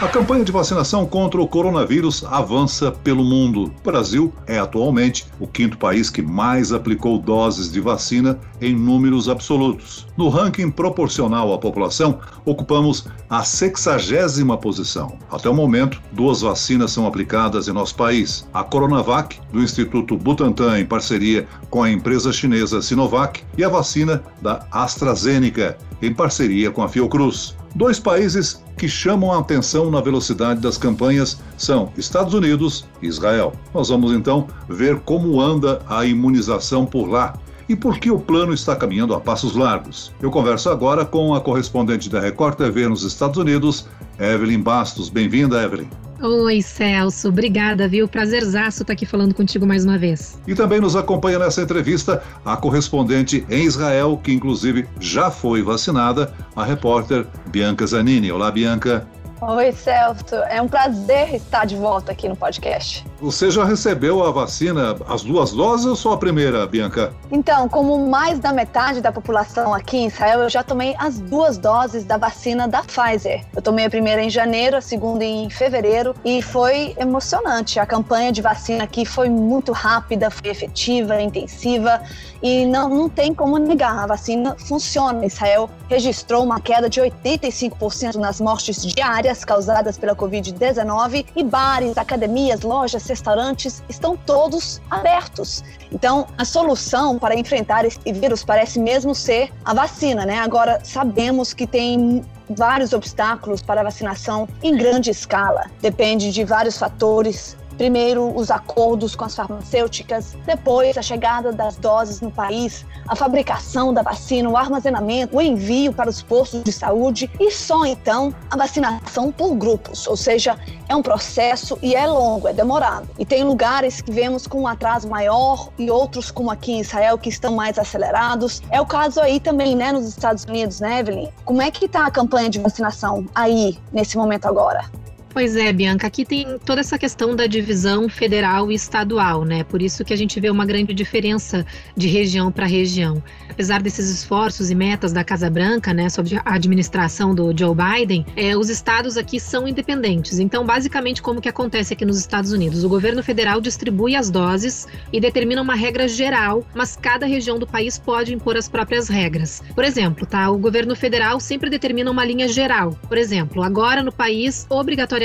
A campanha de vacinação contra o coronavírus avança pelo mundo. O Brasil é atualmente o quinto país que mais aplicou doses de vacina em números absolutos. No ranking proporcional à população, ocupamos a sexagésima posição. Até o momento, duas vacinas são aplicadas em nosso país: a Coronavac, do Instituto Butantan, em parceria com a empresa chinesa Sinovac, e a vacina da AstraZeneca, em parceria com a Fiocruz. Dois países que chamam a atenção na velocidade das campanhas são Estados Unidos e Israel. Nós vamos então ver como anda a imunização por lá e por que o plano está caminhando a passos largos. Eu converso agora com a correspondente da Record TV nos Estados Unidos, Evelyn Bastos. Bem-vinda, Evelyn. Oi, Celso. Obrigada, viu? Prazerzaço estar aqui falando contigo mais uma vez. E também nos acompanha nessa entrevista a correspondente em Israel, que inclusive já foi vacinada, a repórter Bianca Zanini. Olá, Bianca. Oi, Celso. É um prazer estar de volta aqui no podcast. Você já recebeu a vacina, as duas doses ou só a primeira, Bianca? Então, como mais da metade da população aqui em Israel, eu já tomei as duas doses da vacina da Pfizer. Eu tomei a primeira em janeiro, a segunda em fevereiro e foi emocionante. A campanha de vacina aqui foi muito rápida, foi efetiva, intensiva e não, não tem como negar. A vacina funciona. Israel registrou uma queda de 85% nas mortes diárias causadas pela Covid-19 e bares, academias, lojas, restaurantes estão todos abertos. Então, a solução para enfrentar esse vírus parece mesmo ser a vacina, né? Agora, sabemos que tem vários obstáculos para a vacinação em grande escala. Depende de vários fatores, Primeiro, os acordos com as farmacêuticas, depois, a chegada das doses no país, a fabricação da vacina, o armazenamento, o envio para os postos de saúde e só então a vacinação por grupos, ou seja, é um processo e é longo, é demorado. E tem lugares que vemos com um atraso maior e outros, como aqui em Israel, que estão mais acelerados. É o caso aí também, né, nos Estados Unidos, né, Evelyn? Como é que está a campanha de vacinação aí, nesse momento agora? Pois é, Bianca, aqui tem toda essa questão da divisão federal e estadual, né? Por isso que a gente vê uma grande diferença de região para região. Apesar desses esforços e metas da Casa Branca, né, sobre a administração do Joe Biden, é, os estados aqui são independentes. Então, basicamente, como que acontece aqui nos Estados Unidos? O governo federal distribui as doses e determina uma regra geral, mas cada região do país pode impor as próprias regras. Por exemplo, tá? O governo federal sempre determina uma linha geral. Por exemplo, agora no país, obrigatoriamente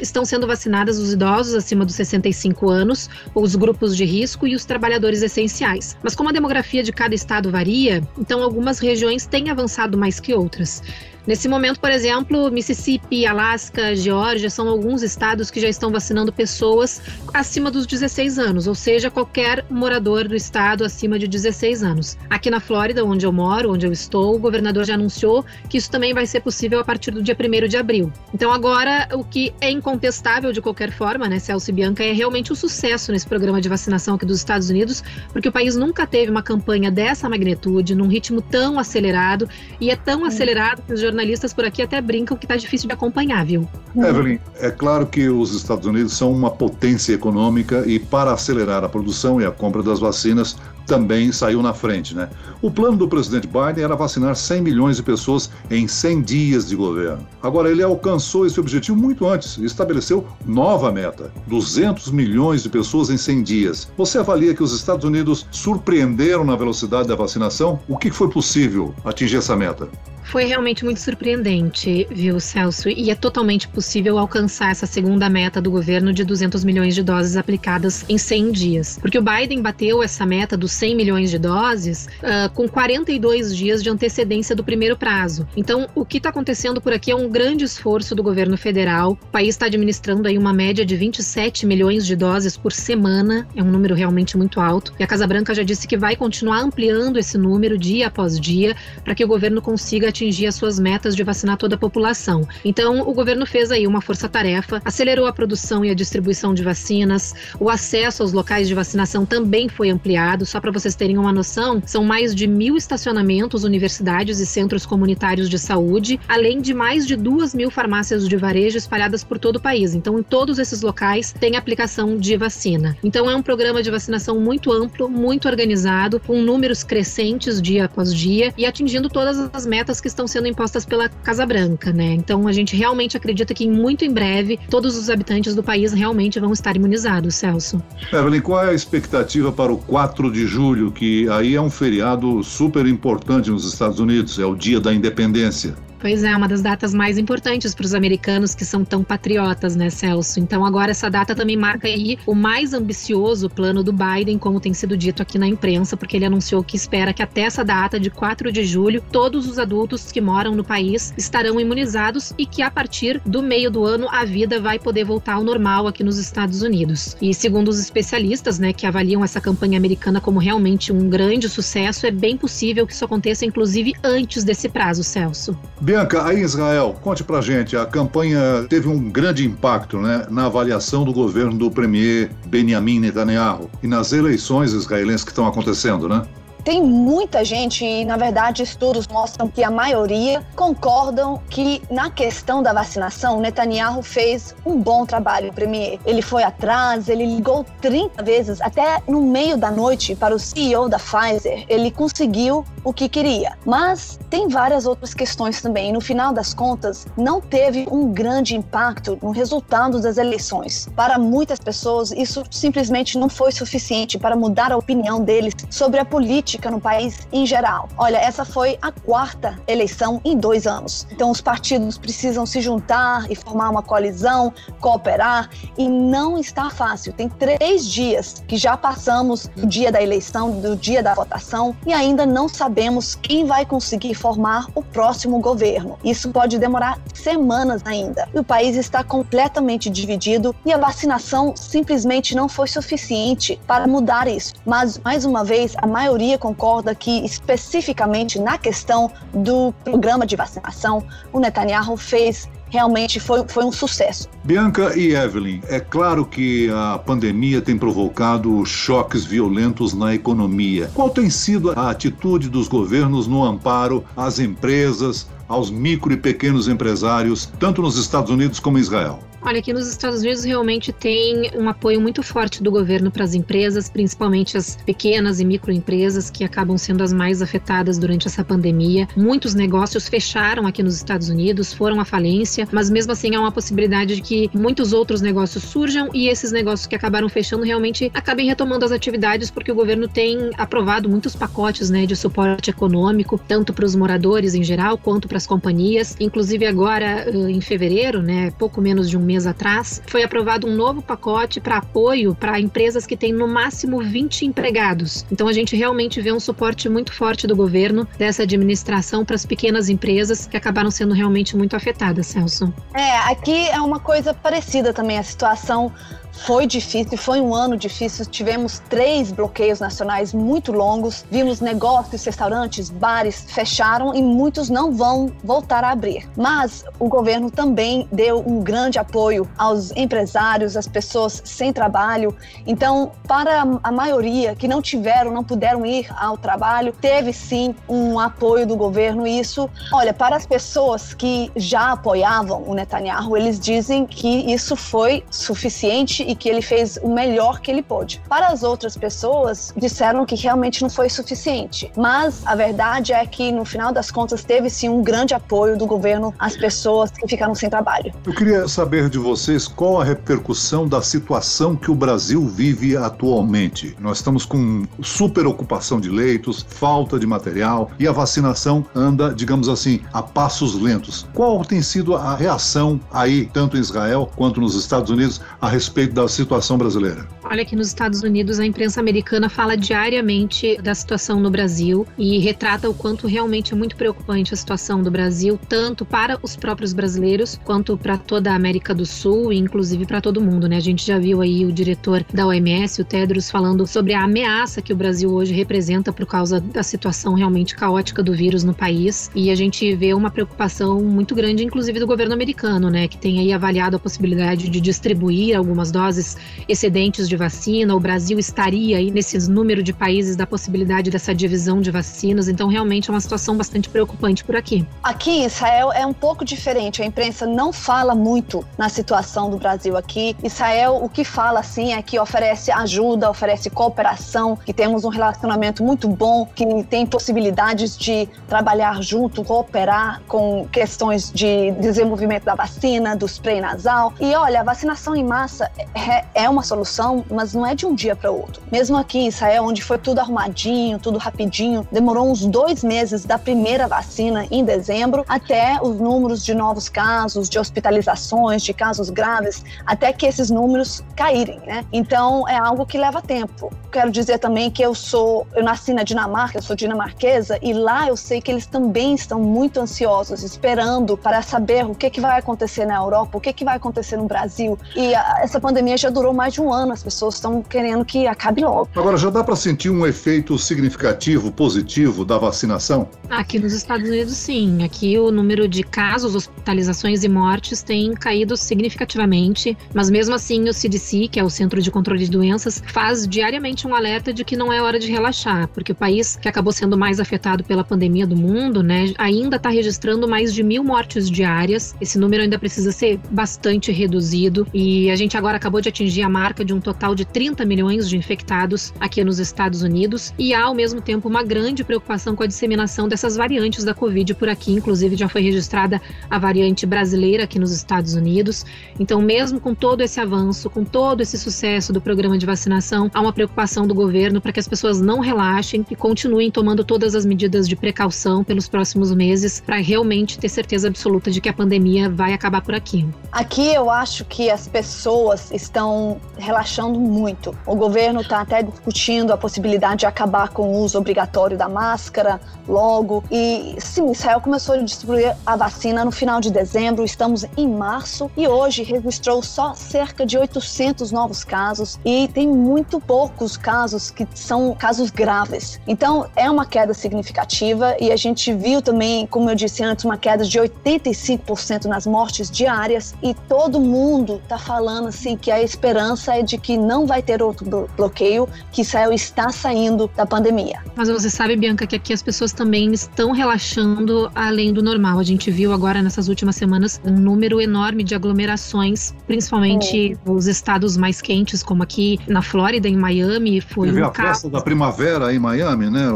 estão sendo vacinadas os idosos acima dos 65 anos, os grupos de risco e os trabalhadores essenciais. Mas como a demografia de cada estado varia, então algumas regiões têm avançado mais que outras. Nesse momento, por exemplo, Mississippi, Alasca, Geórgia são alguns estados que já estão vacinando pessoas acima dos 16 anos, ou seja, qualquer morador do estado acima de 16 anos. Aqui na Flórida, onde eu moro, onde eu estou, o governador já anunciou que isso também vai ser possível a partir do dia 1 de abril. Então, agora, o que é incontestável de qualquer forma, né, Celso e Bianca, é realmente o sucesso nesse programa de vacinação aqui dos Estados Unidos, porque o país nunca teve uma campanha dessa magnitude, num ritmo tão acelerado, e é tão acelerado que os jornalistas por aqui até brincam que está difícil de acompanhar, viu? Evelyn, é claro que os Estados Unidos são uma potência econômica e para acelerar a produção e a compra das vacinas também saiu na frente, né? O plano do presidente Biden era vacinar 100 milhões de pessoas em 100 dias de governo. Agora ele alcançou esse objetivo muito antes e estabeleceu nova meta: 200 milhões de pessoas em 100 dias. Você avalia que os Estados Unidos surpreenderam na velocidade da vacinação? O que foi possível atingir essa meta? Foi realmente muito surpreendente, viu, Celso? E é totalmente possível alcançar essa segunda meta do governo de 200 milhões de doses aplicadas em 100 dias. Porque o Biden bateu essa meta dos 100 milhões de doses uh, com 42 dias de antecedência do primeiro prazo. Então, o que está acontecendo por aqui é um grande esforço do governo federal. O país está administrando aí uma média de 27 milhões de doses por semana. É um número realmente muito alto. E a Casa Branca já disse que vai continuar ampliando esse número dia após dia para que o governo consiga atingir as suas metas de vacinar toda a população. Então, o governo fez aí uma força-tarefa, acelerou a produção e a distribuição de vacinas, o acesso aos locais de vacinação também foi ampliado. Só para vocês terem uma noção, são mais de mil estacionamentos, universidades e centros comunitários de saúde, além de mais de duas mil farmácias de varejo espalhadas por todo o país. Então, em todos esses locais tem aplicação de vacina. Então, é um programa de vacinação muito amplo, muito organizado, com números crescentes dia após dia e atingindo todas as metas que estão sendo impostas pela Casa Branca, né? Então, a gente realmente acredita que muito em breve todos os habitantes do país realmente vão estar imunizados, Celso. Evelyn, qual é a expectativa para o 4 de julho, que aí é um feriado super importante nos Estados Unidos, é o dia da independência? Pois é, uma das datas mais importantes para os americanos que são tão patriotas, né, Celso? Então agora essa data também marca aí o mais ambicioso plano do Biden, como tem sido dito aqui na imprensa, porque ele anunciou que espera que até essa data de 4 de julho, todos os adultos que moram no país estarão imunizados e que a partir do meio do ano a vida vai poder voltar ao normal aqui nos Estados Unidos. E segundo os especialistas, né, que avaliam essa campanha americana como realmente um grande sucesso, é bem possível que isso aconteça inclusive antes desse prazo, Celso. Bianca, aí em Israel, conte pra gente, a campanha teve um grande impacto né, na avaliação do governo do premier Benjamin Netanyahu e nas eleições israelenses que estão acontecendo, né? Tem muita gente, e na verdade estudos mostram que a maioria concordam que na questão da vacinação, Netanyahu fez um bom trabalho, o premier. Ele foi atrás, ele ligou 30 vezes, até no meio da noite, para o CEO da Pfizer. Ele conseguiu o que queria. Mas tem várias outras questões também. No final das contas, não teve um grande impacto no resultado das eleições. Para muitas pessoas, isso simplesmente não foi suficiente para mudar a opinião deles sobre a política política no país em geral. Olha, essa foi a quarta eleição em dois anos. Então, os partidos precisam se juntar e formar uma coalizão, cooperar, e não está fácil. Tem três dias que já passamos do dia da eleição, do dia da votação, e ainda não sabemos quem vai conseguir formar o próximo governo. Isso pode demorar semanas ainda. E o país está completamente dividido e a vacinação simplesmente não foi suficiente para mudar isso. Mas, mais uma vez, a maioria concorda que, especificamente na questão do programa de vacinação, o Netanyahu fez realmente foi, foi um sucesso. Bianca e Evelyn, é claro que a pandemia tem provocado choques violentos na economia. Qual tem sido a atitude dos governos no amparo às empresas, aos micro e pequenos empresários, tanto nos Estados Unidos como em Israel? Olha, aqui nos Estados Unidos realmente tem um apoio muito forte do governo para as empresas, principalmente as pequenas e microempresas que acabam sendo as mais afetadas durante essa pandemia. Muitos negócios fecharam aqui nos Estados Unidos, foram à falência, mas mesmo assim há uma possibilidade de que muitos outros negócios surjam e esses negócios que acabaram fechando realmente acabem retomando as atividades porque o governo tem aprovado muitos pacotes né, de suporte econômico, tanto para os moradores em geral quanto para as companhias. Inclusive agora em fevereiro, né, pouco menos de um mês mês atrás, foi aprovado um novo pacote para apoio para empresas que têm no máximo 20 empregados. Então a gente realmente vê um suporte muito forte do governo dessa administração para as pequenas empresas que acabaram sendo realmente muito afetadas, Celso. É, aqui é uma coisa parecida também a situação foi difícil, foi um ano difícil. Tivemos três bloqueios nacionais muito longos. Vimos negócios, restaurantes, bares fecharam e muitos não vão voltar a abrir. Mas o governo também deu um grande apoio aos empresários, às pessoas sem trabalho. Então, para a maioria que não tiveram, não puderam ir ao trabalho, teve sim um apoio do governo. Isso, olha, para as pessoas que já apoiavam o Netanyahu, eles dizem que isso foi suficiente e que ele fez o melhor que ele pôde. Para as outras pessoas, disseram que realmente não foi suficiente. Mas a verdade é que, no final das contas, teve sim um grande apoio do governo às pessoas que ficaram sem trabalho. Eu queria saber de vocês qual a repercussão da situação que o Brasil vive atualmente. Nós estamos com super ocupação de leitos, falta de material e a vacinação anda, digamos assim, a passos lentos. Qual tem sido a reação aí, tanto em Israel quanto nos Estados Unidos, a respeito da situação brasileira? Olha, aqui nos Estados Unidos, a imprensa americana fala diariamente da situação no Brasil e retrata o quanto realmente é muito preocupante a situação do Brasil, tanto para os próprios brasileiros quanto para toda a América do Sul, inclusive para todo mundo, né? A gente já viu aí o diretor da OMS, o Tedros, falando sobre a ameaça que o Brasil hoje representa por causa da situação realmente caótica do vírus no país. E a gente vê uma preocupação muito grande, inclusive do governo americano, né? Que tem aí avaliado a possibilidade de distribuir algumas doses excedentes de vacina. O Brasil estaria aí nesses número de países da possibilidade dessa divisão de vacinas. Então, realmente é uma situação bastante preocupante por aqui. Aqui em Israel é um pouco diferente. A imprensa não fala muito na situação do Brasil aqui. Israel, o que fala assim é que oferece ajuda, oferece cooperação, que temos um relacionamento muito bom, que tem possibilidades de trabalhar junto, cooperar com questões de desenvolvimento da vacina, do spray nasal. E olha, a vacinação em massa é, é uma solução, mas não é de um dia para outro. Mesmo aqui em Israel, onde foi tudo arrumadinho, tudo rapidinho, demorou uns dois meses da primeira vacina em dezembro até os números de novos casos, de hospitalizações, de casos graves, até que esses números caírem, né? Então é algo que leva tempo. Quero dizer também que eu sou, eu nasci na Dinamarca, eu sou dinamarquesa e lá eu sei que eles também estão muito ansiosos, esperando para saber o que, que vai acontecer na Europa, o que, que vai acontecer no Brasil. E a, essa pandemia já durou mais de um ano, as pessoas estão querendo que acabe logo. Agora já dá para sentir um efeito significativo, positivo da vacinação? Aqui nos Estados Unidos, sim. Aqui o número de casos, hospitalizações e mortes tem caído significativamente, mas mesmo assim o CDC, que é o Centro de Controle de Doenças, faz diariamente um alerta de que não é hora de relaxar, porque o país que acabou sendo mais afetado pela pandemia do mundo, né, ainda está registrando mais de mil mortes diárias. Esse número ainda precisa ser bastante reduzido e a gente agora acabou de atingir a marca de um total de 30 milhões de infectados aqui nos Estados Unidos e há ao mesmo tempo uma grande preocupação com a disseminação dessas variantes da Covid por aqui, inclusive já foi registrada a variante brasileira aqui nos Estados Unidos. Então, mesmo com todo esse avanço, com todo esse sucesso do programa de vacinação, há uma preocupação do governo para que as pessoas não relaxem e continuem tomando todas as medidas de precaução pelos próximos meses para realmente ter certeza absoluta de que a pandemia vai acabar por aqui. Aqui eu acho que as pessoas estão relaxando muito. O governo está até discutindo a possibilidade de acabar com o uso obrigatório da máscara logo. E sim, Israel começou a distribuir a vacina no final de dezembro, estamos em março e hoje registrou só cerca de 800 novos casos e tem muito poucos casos que são casos graves. Então é uma queda significativa e a gente viu também, como eu disse antes, uma queda de 85% nas mortes diárias e todo mundo está falando assim que a esperança é de que não vai ter outro bloqueio, que Israel está saindo da pandemia. Mas você sabe, Bianca, que aqui as pessoas também estão relaxando além do normal. A gente viu agora nessas últimas semanas um número enorme de aglomerações, principalmente é. nos estados mais quentes, como aqui na Flórida, em Miami. Foi Teve um a festa da primavera em Miami, né?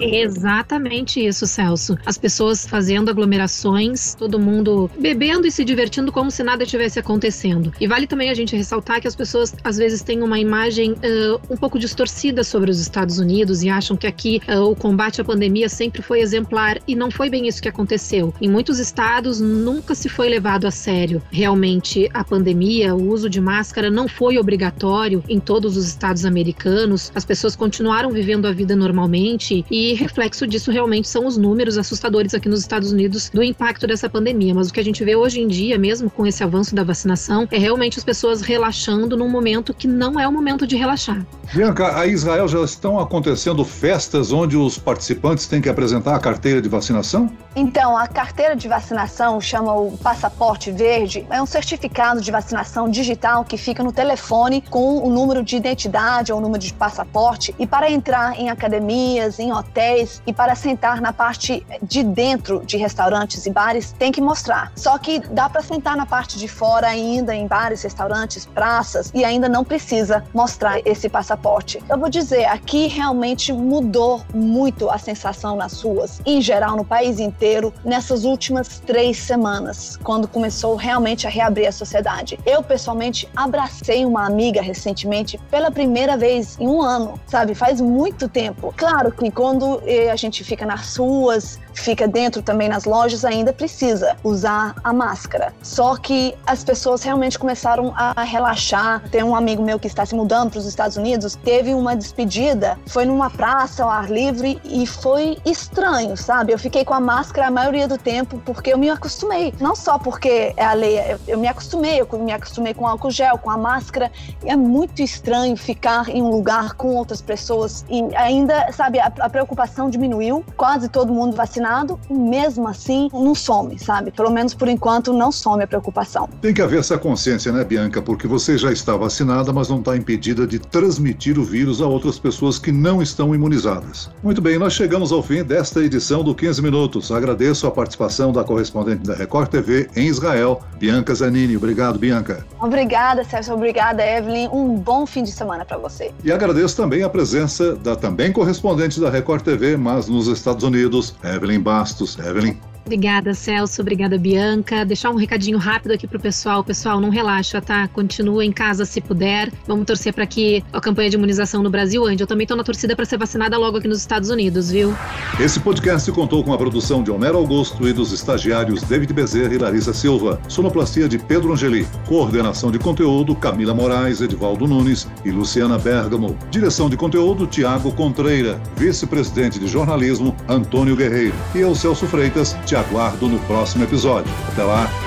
Exatamente isso, Celso. As pessoas fazendo aglomerações, todo mundo bebendo e se divertindo como se nada tivesse acontecendo. E vale também a gente ressaltar que as pessoas às vezes têm uma imagem uh, um pouco distorcida sobre os Estados Unidos e acham que aqui uh, o combate à pandemia sempre foi exemplar e não foi bem isso que aconteceu. Em muitos estados nunca se foi levado a sério realmente a pandemia, o uso de máscara não foi obrigatório em todos os estados americanos. As pessoas continuaram vivendo a vida normalmente e reflexo disso realmente são os números assustadores aqui nos Estados Unidos do impacto dessa pandemia. Mas o que a gente vê hoje em dia, mesmo com esse avanço da vacinação, é realmente as pessoas relaxando num momento que não é o momento de relaxar. Bianca, a Israel já estão acontecendo festas onde os participantes têm que apresentar a carteira de vacinação? Então, a carteira de vacinação chama o passaporte verde, é um certificado de vacinação digital que fica no telefone com o número de identidade ou o número de passaporte e para entrar em academias, em hotéis e para sentar na parte de dentro de restaurantes e bares tem que mostrar. Só que dá para sentar na parte de fora ainda em bares, restaurantes, praças e ainda não precisa mostrar esse passaporte. Eu vou dizer, aqui realmente mudou muito a sensação nas ruas, em geral no país inteiro, nessas últimas três semanas, quando começou realmente a reabrir a sociedade. Eu pessoalmente abracei uma amiga recentemente pela primeira vez em um ano, sabe? Faz muito tempo. Claro que quando eh, a gente fica nas ruas, fica dentro também nas lojas ainda precisa usar a máscara. Só que as pessoas realmente começaram a relaxar. Tem um amigo meu que está se mudando para os Estados Unidos, teve uma despedida, foi numa praça ao ar livre e foi estranho, sabe? Eu fiquei com a máscara a maioria do tempo porque eu me acostumei. Não só porque é a lei, eu me acostumei, eu me acostumei com álcool gel, com a máscara. É muito estranho ficar em um lugar com outras pessoas e ainda, sabe, a, a preocupação diminuiu, quase todo mundo vacinado, e mesmo assim não some, sabe? Pelo menos por enquanto não some a preocupação. Tem que haver essa consciência, né, Bianca? Porque você já está vacinada, mas não está impedida de transmitir o vírus a outras pessoas que não estão imunizadas. Muito bem, nós chegamos ao fim desta edição do 15 Minutos. Agradeço a participação da correspondente da Record TV em Israel, Bianca Zanini. Obrigado, Bianca. Obrigada, Sérgio. Obrigada, Evelyn. Um bom fim de semana para você. E agradeço também a presença da também correspondente da Record TV, mas nos Estados Unidos, Evelyn Bastos. Evelyn. Obrigada, Celso. Obrigada, Bianca. Deixar um recadinho rápido aqui pro pessoal. Pessoal, não relaxa, tá? Continua em casa se puder. Vamos torcer para que a campanha de imunização no Brasil ande. Eu também tô na torcida para ser vacinada logo aqui nos Estados Unidos, viu? Esse podcast contou com a produção de Homero Augusto e dos estagiários David Bezerra e Larissa Silva. Sonoplastia de Pedro Angeli. Coordenação de conteúdo Camila Moraes, Edvaldo Nunes e Luciana Bergamo. Direção de conteúdo Tiago Contreira. Vice-presidente de jornalismo Antônio Guerreiro. E eu, Celso Freitas, te aguardo no próximo episódio. Até lá!